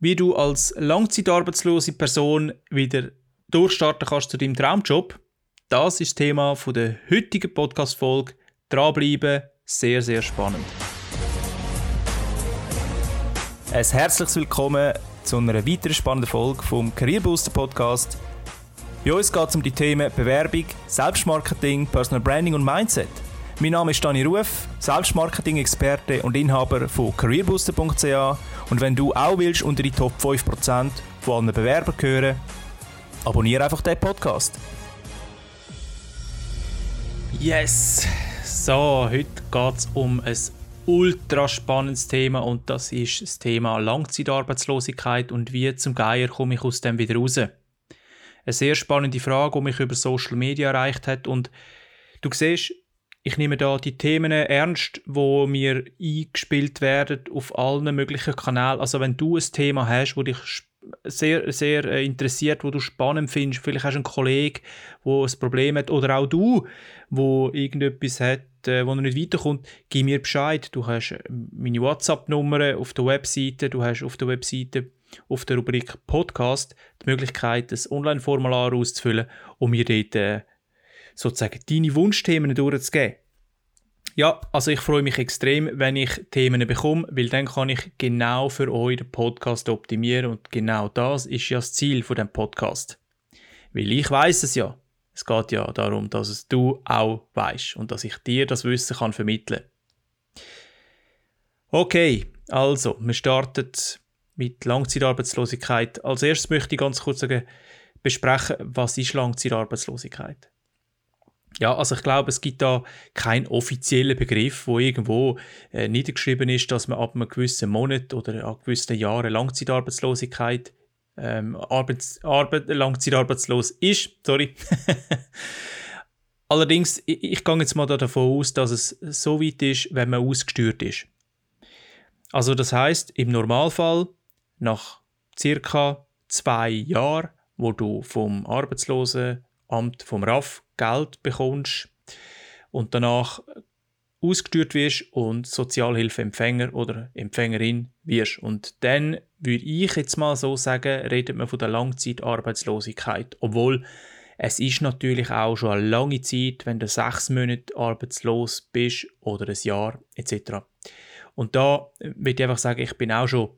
wie du als langzeitarbeitslose Person wieder durchstarten kannst zu deinem Traumjob, das ist das Thema der heutigen Podcast-Folge. Dranbleiben, sehr, sehr spannend. Ein herzliches Willkommen zu einer weiteren spannenden Folge vom Career Booster Podcast. Bei uns geht es um die Themen Bewerbung, Selbstmarketing, Personal Branding und Mindset. Mein Name ist Dani Ruf, Selbstmarketing-Experte und Inhaber von careerbooster.ch und wenn du auch willst unter die Top 5% von allen Bewerbern gehören, abonniere einfach den Podcast. Yes! So, heute geht es um ein ultra spannendes Thema und das ist das Thema Langzeitarbeitslosigkeit und wie zum Geier komme ich aus dem wieder raus. Eine sehr spannende Frage, die mich über Social Media erreicht hat und du siehst, ich nehme da die Themen ernst, wo mir eingespielt werden auf allen möglichen Kanälen. Also wenn du ein Thema hast, wo dich sehr, sehr äh, interessiert, wo du spannend findest, vielleicht hast du einen Kollegen, wo ein Problem hat, oder auch du, wo irgendetwas hat, äh, wo er nicht weiterkommt, gib mir Bescheid. Du hast äh, meine WhatsApp-Nummer auf der Webseite, du hast auf der Webseite auf der Rubrik Podcast die Möglichkeit, ein Online-Formular auszufüllen und mir dort sozusagen deine Wunschthemen durchzugeben. Ja, also ich freue mich extrem, wenn ich Themen bekomme, weil dann kann ich genau für euch den Podcast optimieren und genau das ist ja das Ziel von dem Podcast. Weil ich weiß es ja. Es geht ja darum, dass es du auch weißt und dass ich dir das Wissen kann vermitteln. Okay, also wir starten mit Langzeitarbeitslosigkeit. Als erstes möchte ich ganz kurz sagen, besprechen, was ist Langzeitarbeitslosigkeit? Ja, also ich glaube, es gibt da keinen offiziellen Begriff, wo irgendwo äh, niedergeschrieben ist, dass man ab einem gewissen Monat oder ab gewissen Jahren Langzeitarbeitslosigkeit ähm, Arbeits Arbeit, langzeitarbeitslos ist. Sorry. Allerdings, ich, ich gehe jetzt mal davon aus, dass es so weit ist, wenn man ausgesteuert ist. Also das heißt, im Normalfall nach circa zwei Jahren, wo du vom Arbeitslosenamt vom RAF Geld bekommst und danach ausgesteuert wirst und Sozialhilfeempfänger oder Empfängerin wirst. Und dann würde ich jetzt mal so sagen, redet man von der Langzeitarbeitslosigkeit. Obwohl es ist natürlich auch schon eine lange Zeit, wenn du sechs Monate arbeitslos bist oder ein Jahr etc. Und da würde ich einfach sagen, ich bin auch schon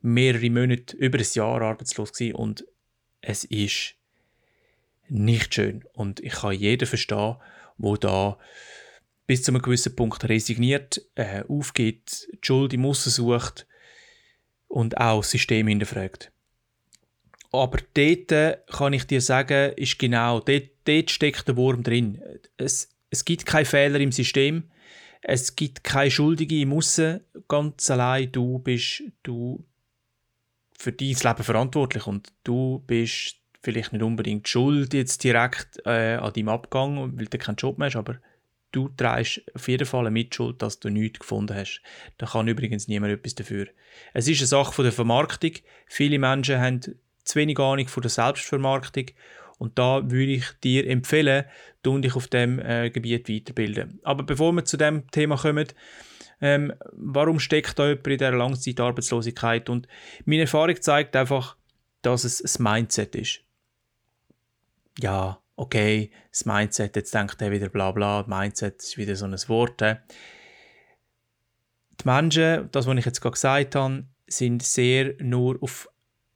mehrere Monate, über ein Jahr arbeitslos gewesen und es ist nicht schön. Und ich kann jeden verstehen, wo da bis zu einem gewissen Punkt resigniert, äh, aufgeht, die Schuld im Aussen sucht und auch das System hinterfragt. Aber dort äh, kann ich dir sagen, ist genau, dort, dort steckt der Wurm drin. Es, es gibt keine Fehler im System, es gibt keine Schuldige im Aussen, ganz allein du bist du für dein Leben verantwortlich und du bist vielleicht nicht unbedingt Schuld jetzt direkt äh, an deinem Abgang, weil du keinen Job mehr hast, aber du trägst auf jeden Fall eine Mitschuld, dass du nichts gefunden hast. Da kann übrigens niemand etwas dafür. Es ist eine Sache von der Vermarktung. Viele Menschen haben zu wenig Ahnung von der Selbstvermarktung und da würde ich dir empfehlen, du dich auf dem äh, Gebiet weiterbilden. Aber bevor wir zu dem Thema kommen, ähm, warum steckt da jemand in dieser Langzeitarbeitslosigkeit? Und meine Erfahrung zeigt einfach, dass es ein Mindset ist ja, okay, das Mindset, jetzt denkt er wieder bla bla, Mindset ist wieder so ein Wort. Die Menschen, das, was ich jetzt gerade gesagt habe, sind sehr nur auf,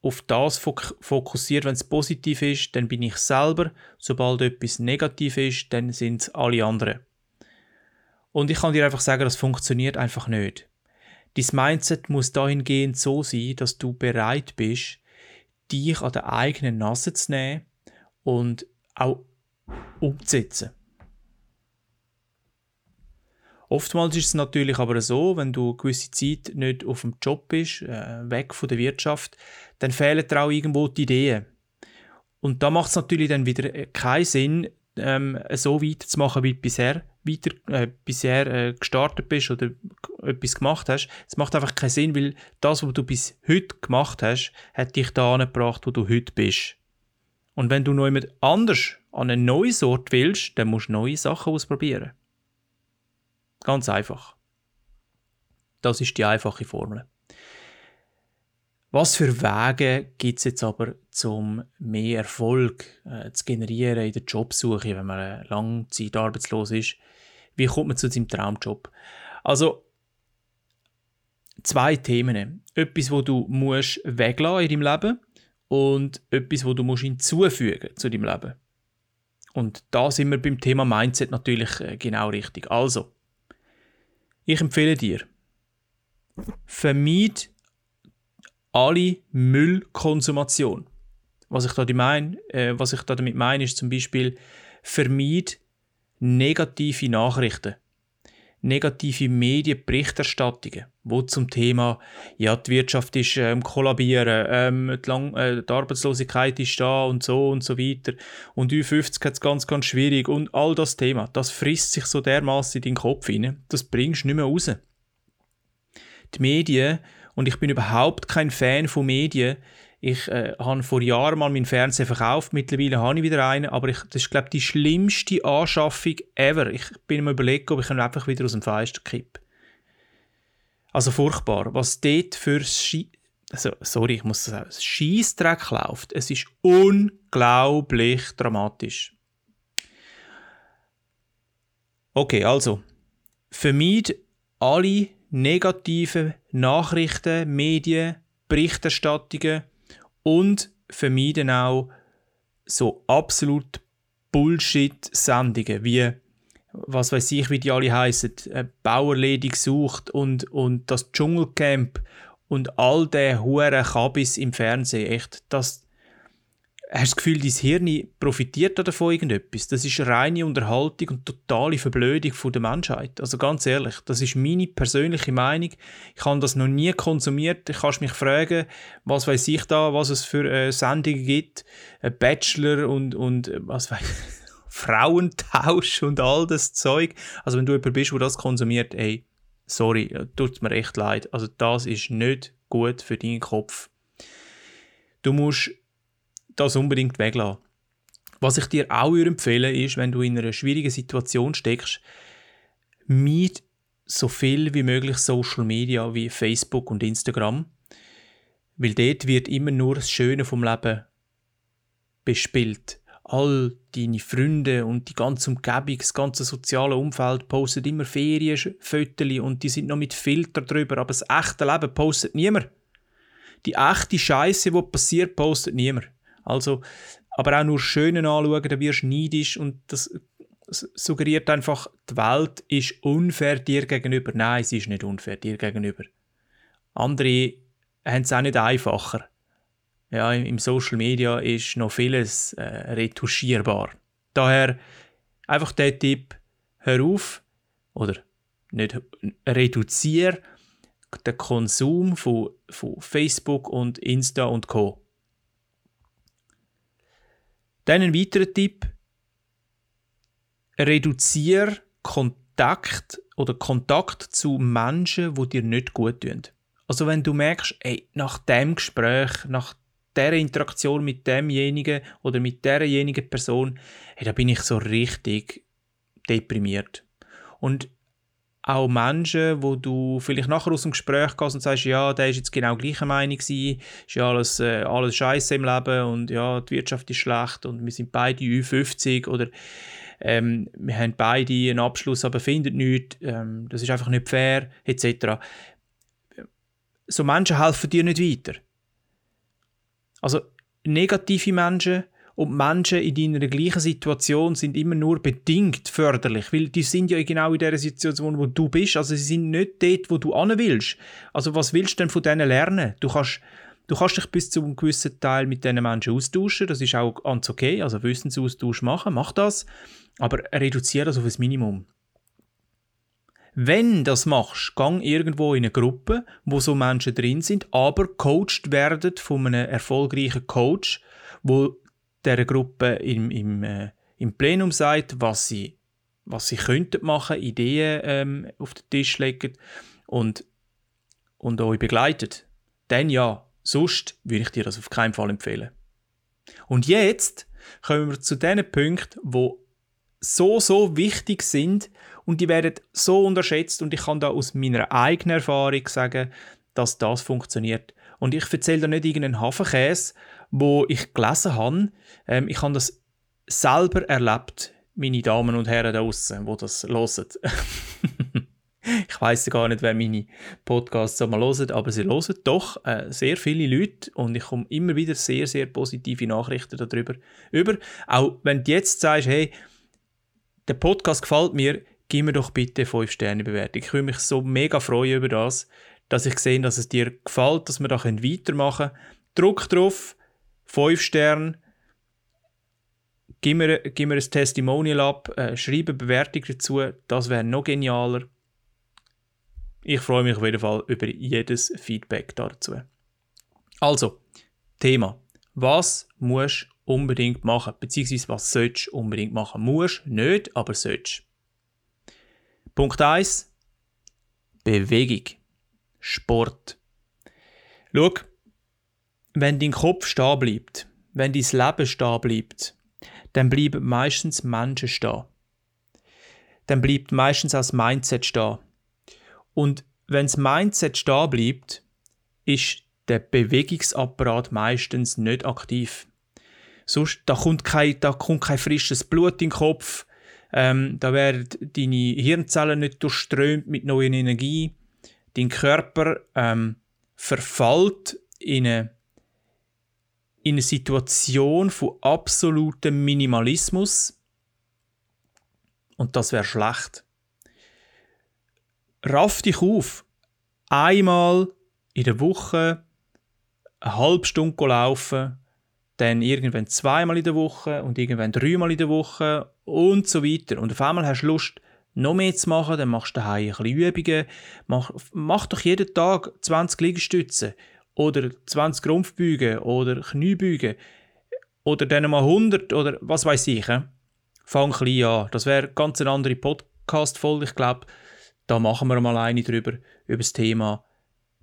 auf das fokussiert. Wenn es positiv ist, dann bin ich selber. Sobald etwas negativ ist, dann sind es alle anderen. Und ich kann dir einfach sagen, das funktioniert einfach nicht. Dein Mindset muss dahingehend so sein, dass du bereit bist, dich an der eigenen Nase zu nehmen und auch umzusetzen. Oftmals ist es natürlich aber so, wenn du eine gewisse Zeit nicht auf dem Job bist, äh, weg von der Wirtschaft, dann fehlen dir auch irgendwo die Ideen. Und da macht es natürlich dann wieder äh, keinen Sinn, ähm, so weiterzumachen, wie du bisher, weiter, äh, bisher äh, gestartet bist oder etwas gemacht hast. Es macht einfach keinen Sinn, weil das, was du bis heute gemacht hast, hat dich da gebracht, wo du heute bist. Und wenn du noch jemand anders an eine neue Sorte willst, dann musst du neue Sachen ausprobieren. Ganz einfach. Das ist die einfache Formel. Was für Wege gibt es jetzt aber, um mehr Erfolg äh, zu generieren in der Jobsuche, wenn man eine lange Zeit arbeitslos ist? Wie kommt man zu seinem Traumjob? Also, zwei Themen. Etwas, wo du musst weglassen in deinem Leben und etwas, wo du musst hinzufügen zu deinem Leben. Und da sind wir beim Thema Mindset natürlich äh, genau richtig. Also, ich empfehle dir, vermeid alle Müllkonsumation. Was ich, da meine, äh, was ich da damit meine, ist zum Beispiel, vermeid negative Nachrichten negative Medienberichterstattungen, wo zum Thema, ja, die Wirtschaft ist ähm, kollabieren, ähm, die, Lang äh, die Arbeitslosigkeit ist da und so und so weiter und Ü50 hat es ganz, ganz schwierig und all das Thema, das frisst sich so dermaßen in den Kopf hinein, das bringst du nicht mehr raus. Die Medien, und ich bin überhaupt kein Fan von Medien, ich äh, habe vor Jahren mal meinen Fernseher verkauft, mittlerweile habe ich wieder einen, aber ich, das ist, glaube ich, die schlimmste Anschaffung ever. Ich bin mir überlegen, ob ich ihn einfach wieder aus dem Fenster kippe. Also furchtbar. Was dort für Schi also, sorry, ich muss das sagen, Scheißdreck läuft. Es ist unglaublich dramatisch. Okay, also, vermeid alle negativen Nachrichten, Medien, Berichterstattungen, und vermeiden auch so absolut Bullshit-Sendungen wie was weiß ich, wie die alle heißen, Bauerledig sucht und, und das Dschungelcamp und all der hure Kabis im Fernsehen, echt, das, hast das Gefühl, dein Hirn profitiert davon irgendetwas? Das ist reine Unterhaltung und totale Verblödung von der Menschheit. Also ganz ehrlich, das ist meine persönliche Meinung. Ich habe das noch nie konsumiert. Ich kann mich fragen, was weiß ich da, was es für äh, Sendungen gibt, ein Bachelor und, und äh, was weiß Frauentausch und all das Zeug. Also wenn du jemand bist, der das konsumiert, ey, sorry, äh, tut mir echt leid. Also das ist nicht gut für deinen Kopf. Du musst das unbedingt weglassen. Was ich dir auch empfehlen ist, wenn du in einer schwierigen Situation steckst, miet so viel wie möglich Social Media wie Facebook und Instagram, weil dort wird immer nur das Schöne vom Leben bespielt. All deine Freunde und die ganze Umgebung, das ganze soziale Umfeld postet immer Ferienfotos und die sind noch mit Filter drüber, aber das echte Leben postet niemand. Die echte Scheiße, die passiert, postet niemand. Also, aber auch nur Schöne anschauen, da wirst du neidisch und das suggeriert einfach, die Welt ist unfair dir gegenüber. Nein, sie ist nicht unfair dir gegenüber. Andere haben es auch nicht einfacher. Ja, im Social Media ist noch vieles äh, retuschierbar. Daher einfach der Tipp, hör auf oder nicht reduziere den Konsum von, von Facebook und Insta und Co. Dann ein weiterer Tipp. Reduziere Kontakt oder Kontakt zu Menschen, die dir nicht gut tun. Also wenn du merkst, ey, nach dem Gespräch, nach der Interaktion mit demjenigen oder mit derjenigen Person, hey, da bin ich so richtig deprimiert. Und auch Menschen, wo du vielleicht nachher aus dem Gespräch gehst und sagst, ja, der ist jetzt genau gleicher Meinung gewesen, ist ja alles, äh, alles scheiße im Leben und ja, die Wirtschaft ist schlecht und wir sind beide Ü50 oder ähm, wir haben beide einen Abschluss, aber finden nichts, ähm, das ist einfach nicht fair, etc. So Menschen helfen dir nicht weiter. Also negative Menschen und Menschen in deiner gleichen Situation sind immer nur bedingt förderlich, weil die sind ja genau in der Situation, wo du bist. Also sie sind nicht dort, wo du an willst. Also was willst du denn von denen lernen? Du kannst, du kannst dich bis zu einem gewissen Teil mit diesen Menschen austauschen. Das ist auch ganz okay. Also Wissensaustausch machen, mach das. Aber reduziere das auf ein Minimum. Wenn das machst, gang irgendwo in eine Gruppe, wo so Menschen drin sind, aber coacht werden von einem erfolgreichen Coach, wo dieser Gruppe im, im, äh, im Plenum sagt, was sie, was sie könnten machen, Ideen ähm, auf den Tisch legen und, und euch begleitet, dann ja, sonst würde ich dir das auf keinen Fall empfehlen. Und jetzt kommen wir zu den Punkten, wo so, so wichtig sind und die werden so unterschätzt und ich kann da aus meiner eigenen Erfahrung sagen, dass das funktioniert. Und ich erzähle da nicht irgendeinen Hafenkäse, wo ich gelesen habe. Ähm, ich habe das selber erlebt, meine Damen und Herren da draußen, wo das hören. ich weiß gar nicht, wer meine Podcasts mal hören, aber sie hören doch äh, sehr viele Leute und ich komme immer wieder sehr, sehr positive Nachrichten darüber über. Auch wenn du jetzt sagst, hey, der Podcast gefällt mir, gib mir doch bitte 5 Sterne Bewertung. Ich würde mich so mega freuen über das, dass ich sehe, dass es dir gefällt, dass wir da weitermachen können. Druck drauf, 5 Sterne, gib mir, gib mir ein Testimonial ab, äh, schreibe eine Bewertung dazu, das wäre noch genialer. Ich freue mich auf jeden Fall über jedes Feedback dazu. Also, Thema. Was musst du unbedingt machen? Beziehungsweise was sollst du unbedingt machen? Musst nicht, aber sollst. Punkt 1. Bewegung. Sport. Schau, wenn dein Kopf stehen bleibt, wenn dein Leben stehen bleibt, dann bleiben meistens Menschen stehen. Dann bleibt meistens auch das Mindset stehen. Und wenn das Mindset stehen bleibt, ist der Bewegungsapparat meistens nicht aktiv. Sonst, da kommt kein, da kommt kein frisches Blut in den Kopf, ähm, da werden deine Hirnzellen nicht durchströmt mit neuer Energie, dein Körper ähm, verfällt in eine, in eine Situation von absolutem Minimalismus und das wäre schlecht raff dich auf. Einmal in der Woche eine halbe Stunde laufen, dann irgendwann zweimal in der Woche und irgendwann dreimal in der Woche und so weiter. Und auf einmal hast du Lust, noch mehr zu machen, dann machst du daheim ein bisschen Übungen. Mach, mach doch jeden Tag 20 Liegestützen oder 20 Rumpfbeugen oder Kniebeugen oder dann mal 100 oder was weiß ich. Fang klein an. Das wäre ganz eine andere Podcast-Folge. Ich glaube, da machen wir mal eine drüber, über das Thema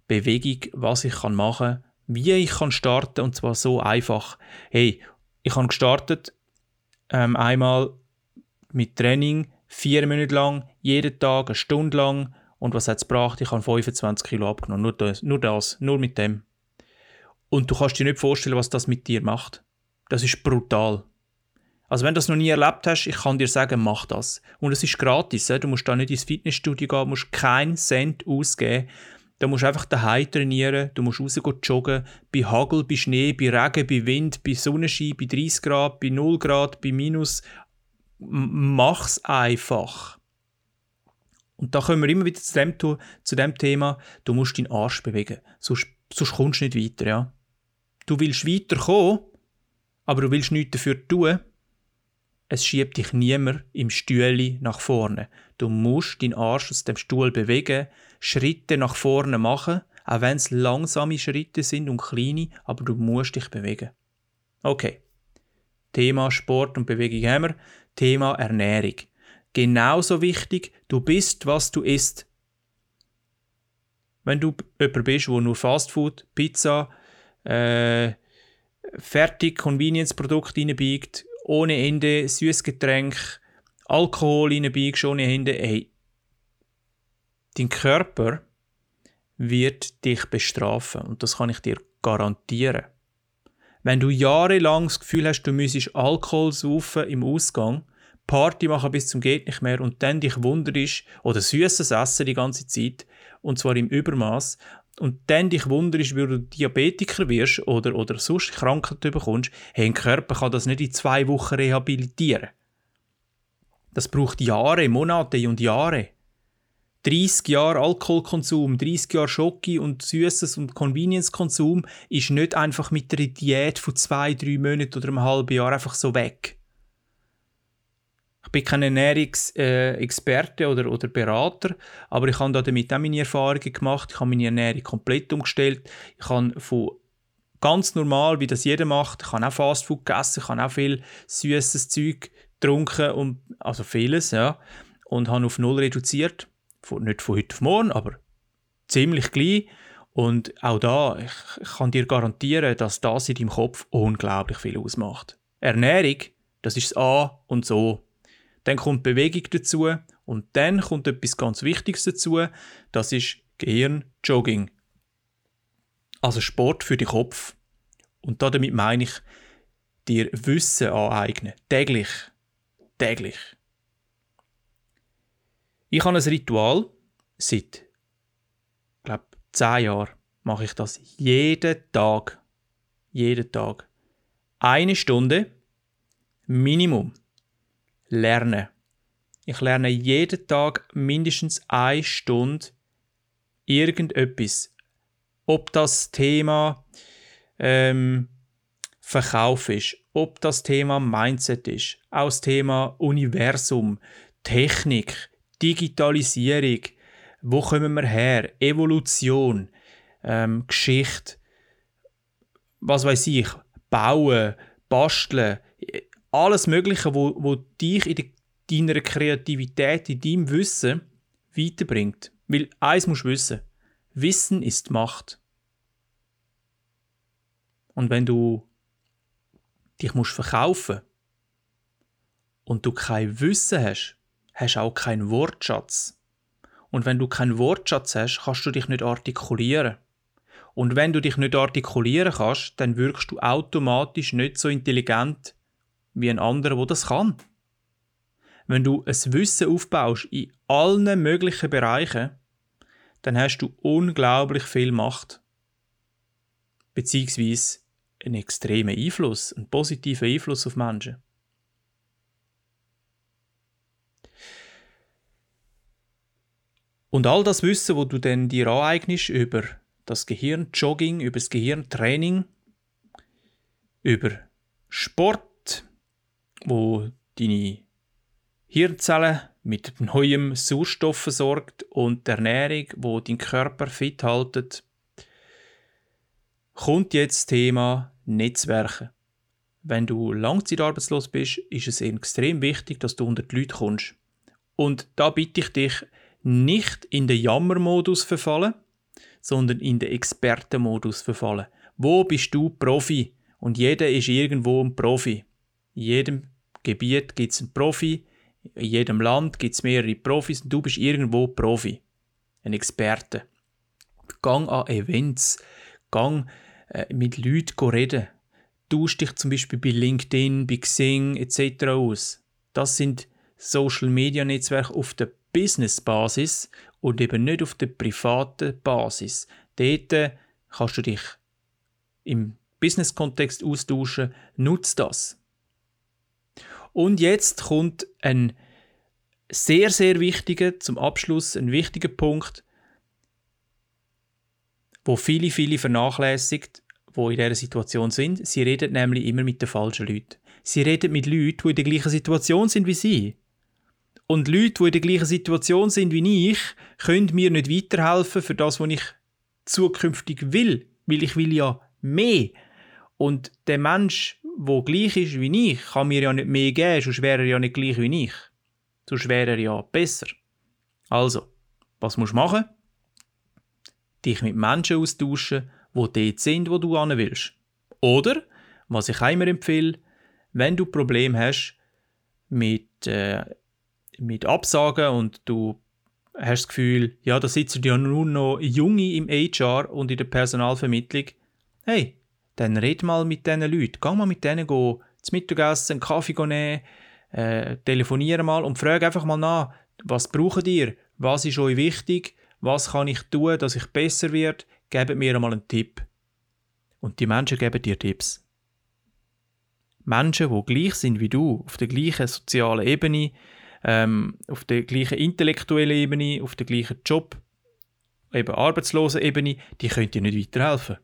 Bewegung, was ich kann machen wie ich kann starten und zwar so einfach. Hey, ich habe gestartet ähm, einmal mit Training, vier Monate lang, jeden Tag, eine Stunde lang und was hat es gebracht? Ich habe 25 Kilo abgenommen, nur das, nur das, nur mit dem. Und du kannst dir nicht vorstellen, was das mit dir macht. Das ist brutal. Also wenn du das noch nie erlebt hast, ich kann dir sagen, mach das. Und es ist gratis. Du musst da nicht ins Fitnessstudio gehen, musst keinen Cent ausgeben. Du musst einfach daheim trainieren, du musst raus joggen, bei Hagel, bei Schnee, bei Regen, bei Wind, bei Sonnenschein, bei 30 Grad, bei 0 Grad, bei Minus. Mach's einfach. Und da kommen wir immer wieder zu dem, zu dem Thema, du musst deinen Arsch bewegen. Sonst, sonst kommst du nicht weiter. Ja? Du willst weiterkommen, aber du willst nichts dafür tun es schiebt dich niemand im Stühle nach vorne. Du musst deinen Arsch aus dem Stuhl bewegen, Schritte nach vorne machen, auch wenn es langsame Schritte sind und kleine, aber du musst dich bewegen. Okay. Thema Sport und Bewegung haben wir. Thema Ernährung. Genauso wichtig, du bist, was du isst. Wenn du jemand bist, der nur Fastfood, Pizza, äh, fertig Convenience-Produkte reinbiegt ohne Ende, Süßgetränk, Alkohol reinbiegst ohne Ende, ey, dein Körper wird dich bestrafen und das kann ich dir garantieren. Wenn du jahrelang das Gefühl hast, du müsstest Alkohol saufen im Ausgang, Party machen bis zum geht nicht mehr. Und dann dich wunderst oder süßes Essen die ganze Zeit. Und zwar im Übermaß. Und dann dich wunderst, wie du Diabetiker wirst oder, oder sonst Krankheit bekommst, hey, ein Körper kann das nicht in zwei Wochen rehabilitieren. Das braucht Jahre, Monate und Jahre. 30 Jahre Alkoholkonsum, 30 Jahre Schocke und Süßes und Convenience-Konsum ist nicht einfach mit einer Diät von zwei, drei Monaten oder einem halben Jahr einfach so weg bin kein Ernährungsexperte äh, oder, oder Berater, aber ich habe damit auch meine Erfahrungen gemacht. Ich habe meine Ernährung komplett umgestellt. Ich habe von ganz normal, wie das jeder macht, ich habe auch Fastfood gegessen, ich habe auch viel süßes Zeug getrunken, und, also vieles, ja, und habe auf null reduziert. Nicht von heute auf morgen, aber ziemlich gleich. Und auch da, ich, ich kann dir garantieren, dass das in deinem Kopf unglaublich viel ausmacht. Ernährung, das ist das A und so. Dann kommt Bewegung dazu und dann kommt etwas ganz Wichtiges dazu, das ist Gehirnjogging. Also Sport für den Kopf. Und damit meine ich, dir Wissen aneignen. Täglich. Täglich. Ich habe ein Ritual seit, glaube zehn Jahren mache ich das jeden Tag. Jeden Tag. Eine Stunde Minimum lernen. Ich lerne jeden Tag mindestens eine Stunde irgendetwas. Ob das Thema ähm, Verkauf ist, ob das Thema Mindset ist, auch das Thema Universum, Technik, Digitalisierung, wo kommen wir her, Evolution, ähm, Geschichte, was weiß ich, Bauen, Basteln, alles Mögliche, wo, wo dich in deiner Kreativität, in deinem Wissen weiterbringt. Weil eins musst du wissen: Wissen ist Macht. Und wenn du dich musst verkaufen und du kein Wissen hast, hast du auch keinen Wortschatz. Und wenn du keinen Wortschatz hast, kannst du dich nicht artikulieren. Und wenn du dich nicht artikulieren kannst, dann wirkst du automatisch nicht so intelligent wie ein anderer, der das kann. Wenn du ein Wissen aufbaust in allen möglichen Bereichen, dann hast du unglaublich viel Macht. Beziehungsweise einen extremen Einfluss, einen positiven Einfluss auf Menschen. Und all das Wissen, wo du dann dir aneignest über das Gehirnjogging, über das Gehirntraining, über Sport, wo deine Hirnzellen mit neuem Sauerstoff versorgt und die Ernährung, wo dein Körper fit haltet, kommt jetzt das Thema Netzwerken. Wenn du langzeitarbeitslos bist, ist es extrem wichtig, dass du unter die Leute kommst. Und da bitte ich dich, nicht in den Jammermodus verfallen, sondern in den Expertenmodus verfallen. Wo bist du Profi? Und jeder ist irgendwo ein Profi. In jedem Gebiet gibt es einen Profi, in jedem Land gibt es mehrere Profis und du bist irgendwo Profi. Ein Experte. Gang an Events, gang äh, mit Leuten reden. Tausch dich zum Beispiel bei LinkedIn, bei Xing etc. aus. Das sind Social Media Netzwerke auf der Business-Basis und eben nicht auf der privaten Basis. Dort äh, kannst du dich im Business-Kontext austauschen. Nutz das. Und jetzt kommt ein sehr, sehr wichtiger, zum Abschluss, ein wichtiger Punkt, wo viele, viele vernachlässigt, wo in dieser Situation sind. Sie reden nämlich immer mit den falschen Leuten. Sie reden mit Leuten, die in der gleichen Situation sind wie sie. Und Leute, die in der gleichen Situation sind wie ich, können mir nicht weiterhelfen für das, was ich zukünftig will. Weil ich will ja mehr. Und der Mensch, der gleich ist wie ich, kann mir ja nicht mehr geben, sonst wäre er ja nicht gleich wie ich. Sonst wäre er ja besser. Also, was musst du machen? dich mit Menschen austauschen, die dort sind, wo du hin willst. Oder, was ich immer empfehle, wenn du Probleme hast mit, äh, mit Absagen und du hast das Gefühl, ja, da sitzen ja nur noch Junge im HR und in der Personalvermittlung, hey, dann red mal mit diesen Leuten. Geh mal mit denen go zum Mittagessen, einen Kaffee nehmen, äh, telefoniere mal und frage einfach mal nach, was braucht ihr? Was ist euch wichtig? Was kann ich tun, dass ich besser werde? Gebt mir einmal einen Tipp. Und die Menschen geben dir Tipps. Menschen, die gleich sind wie du, auf der gleichen sozialen Ebene, ähm, auf der gleichen intellektuellen Ebene, auf der gleichen Job, eben arbeitslosen Ebene, die können dir nicht weiterhelfen.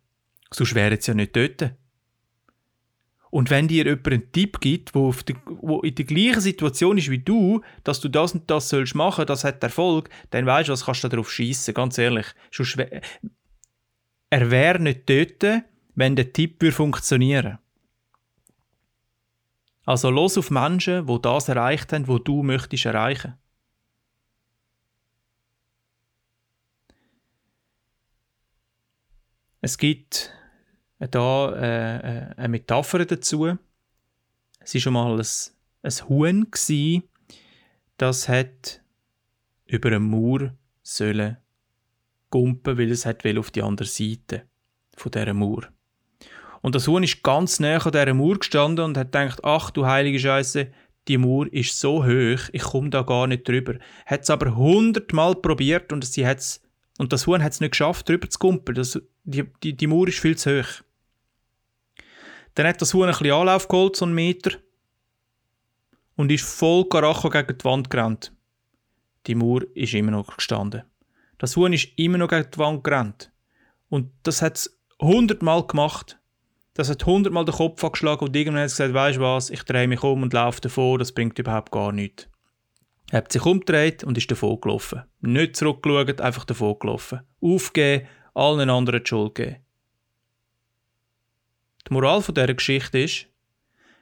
Sonst wären sie ja nicht dort. Und wenn dir jemand einen Tipp gibt, wo, der, wo in der gleichen Situation ist wie du, dass du das und das sollst machen, das hat Erfolg, dann weißt du, was kannst du darauf schießen, ganz ehrlich. Er wäre nicht dort, wenn der Tipp funktionieren Also los auf Menschen, wo das erreicht haben, wo du möchtest erreichen. Es gibt da äh, äh, eine Metapher dazu. Es war schon mal ein, ein Huhn, gewesen, das hat über einen Mauer sollen gumpen, weil es auf die andere Seite von dieser Mauer. Und das Huhn ist ganz näher an dieser Mauer gestanden und hat gedacht, ach du heilige Scheiße, die Mauer ist so hoch, ich komme da gar nicht drüber. Hat es aber hundertmal probiert und sie hat's und das Huhn hat es nicht geschafft, drüber zu kumpeln. Das, die, die, die Mauer ist viel zu hoch. Dann hat das Huhn ein bisschen Anlauf geholt, so einen Meter, und ist voll Karacho gegen die Wand gerannt. Die Mauer ist immer noch gestanden. Das Huhn ist immer noch gegen die Wand gerannt. Und das hat es hundertmal gemacht. Das hat hundertmal den Kopf angeschlagen und irgendwann hat es gesagt, weißt du was, ich drehe mich um und laufe davor, das bringt überhaupt gar nichts. Er hat sich umgedreht und ist davor gelaufen. Nicht zurückgeschaut, einfach davor gelaufen. Aufgeben, allen anderen die Schuld geben. Die Moral dieser Geschichte ist,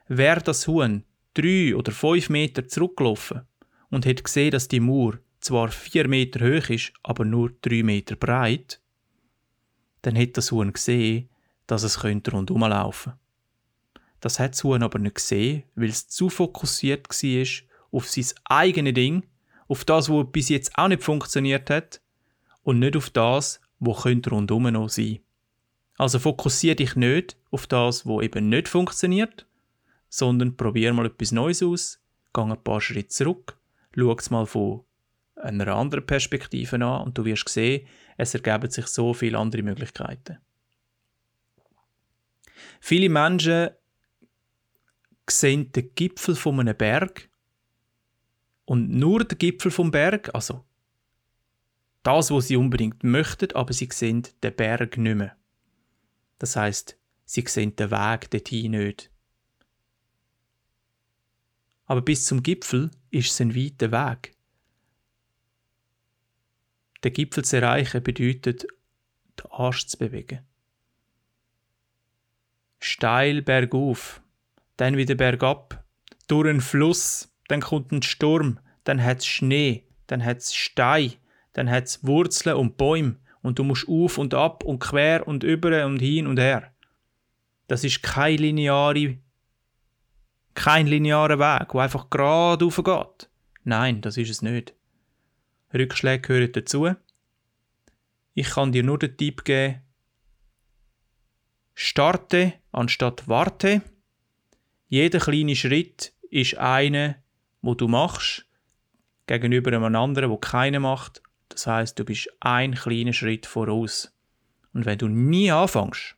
wäre das Huhn drei oder fünf Meter zurückgelaufen und hätte gesehen, dass die Mauer zwar vier Meter hoch ist, aber nur drei Meter breit, dann hätte das Huhn gesehen, dass es rundherum laufen könnte. Das hat das Huhn aber nicht gesehen, weil es zu fokussiert war auf sein eigenes Ding, auf das, was bis jetzt auch nicht funktioniert hat und nicht auf das, was rundherum noch sein Also fokussiere dich nicht auf das, was eben nicht funktioniert, sondern probier mal etwas Neues aus, geh ein paar Schritte zurück, schau es mal von einer anderen Perspektive an und du wirst sehen, es ergeben sich so viele andere Möglichkeiten. Viele Menschen sehen den Gipfel von einem Berg und nur den Gipfel vom Berg, also das, was sie unbedingt möchten, aber sie sehen den Berg nicht mehr. Das heißt, sie sehen den Weg dorthin nicht. Aber bis zum Gipfel ist es ein weiter Weg. Den Gipfel zu erreichen bedeutet, den Arsch zu bewegen. Steil bergauf, dann wieder bergab, durch einen Fluss, dann kommt ein Sturm, dann hat es Schnee, dann hat es Stein, dann hat es Wurzeln und Bäume und du musst auf und ab und quer und über und hin und her. Das ist keine lineare kein linearer Weg, der einfach gerade geht. Nein, das ist es nicht. Rückschläge gehören dazu. Ich kann dir nur den Tipp geben, starte anstatt warte. Jeder kleine Schritt ist einer, wo du machst, gegenüber einem anderen, wo keiner macht. Das heißt, du bist ein kleiner Schritt voraus. Und wenn du nie anfängst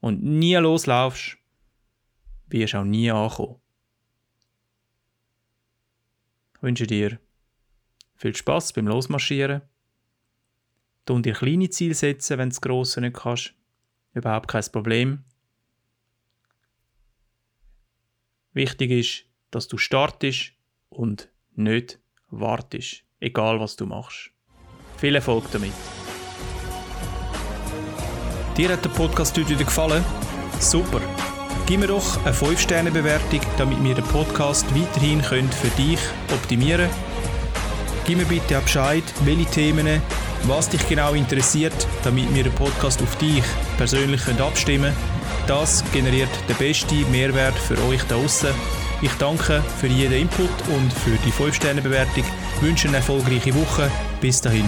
und nie loslaufst, wirst auch nie ankommen. Ich wünsche dir viel Spaß beim Losmarschieren. Du dir kleine Ziele setzen, wenn du das grosse nicht kannst. Überhaupt kein Problem. Wichtig ist, dass du startest und nicht wartest, egal was du machst. Viel Erfolg damit. Dir hat der Podcast heute gefallen? Super! Gib mir doch eine 5-Sterne-Bewertung, damit wir den Podcast weiterhin können für dich optimieren können. Gib mir bitte auch Bescheid, welche Themen, was dich genau interessiert, damit wir den Podcast auf dich persönlich abstimmen können. Das generiert den besten Mehrwert für euch da draußen. Ich danke für jeden Input und für die 5-Sterne-Bewertung. Wünsche eine erfolgreiche Woche. Bis dahin.